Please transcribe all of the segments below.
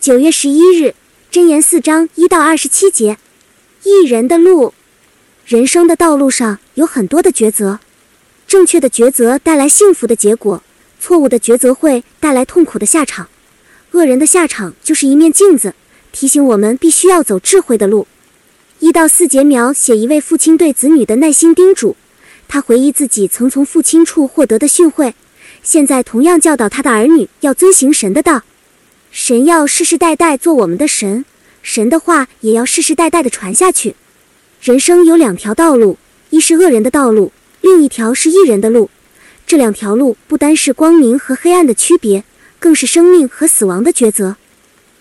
九月十一日，箴言四章一到二十七节。一人的路，人生的道路上有很多的抉择，正确的抉择带来幸福的结果，错误的抉择会带来痛苦的下场。恶人的下场就是一面镜子，提醒我们必须要走智慧的路。一到四节描写一位父亲对子女的耐心叮嘱，他回忆自己曾从父亲处获得的训诲，现在同样教导他的儿女要遵行神的道。神要世世代代做我们的神，神的话也要世世代代的传下去。人生有两条道路，一是恶人的道路，另一条是义人的路。这两条路不单是光明和黑暗的区别，更是生命和死亡的抉择。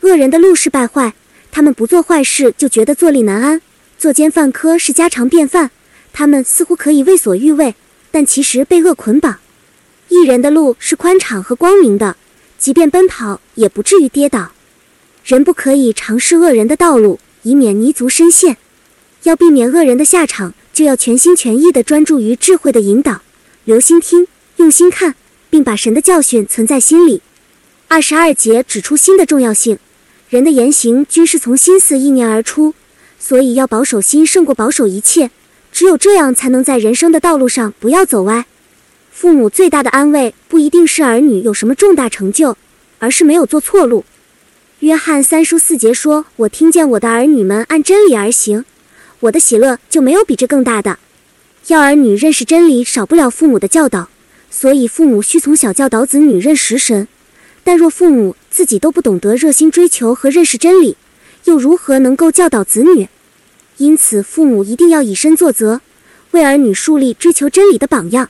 恶人的路是败坏，他们不做坏事就觉得坐立难安，作奸犯科是家常便饭。他们似乎可以为所欲为，但其实被恶捆绑。义人的路是宽敞和光明的。即便奔跑，也不至于跌倒。人不可以尝试恶人的道路，以免泥足深陷。要避免恶人的下场，就要全心全意地专注于智慧的引导，留心听，用心看，并把神的教训存在心里。二十二节指出心的重要性，人的言行均是从心思意念而出，所以要保守心胜过保守一切。只有这样，才能在人生的道路上不要走歪。父母最大的安慰不一定是儿女有什么重大成就，而是没有做错路。约翰三书四节说：“我听见我的儿女们按真理而行，我的喜乐就没有比这更大的。”要儿女认识真理，少不了父母的教导，所以父母需从小教导子女认识神。但若父母自己都不懂得热心追求和认识真理，又如何能够教导子女？因此，父母一定要以身作则，为儿女树立追求真理的榜样。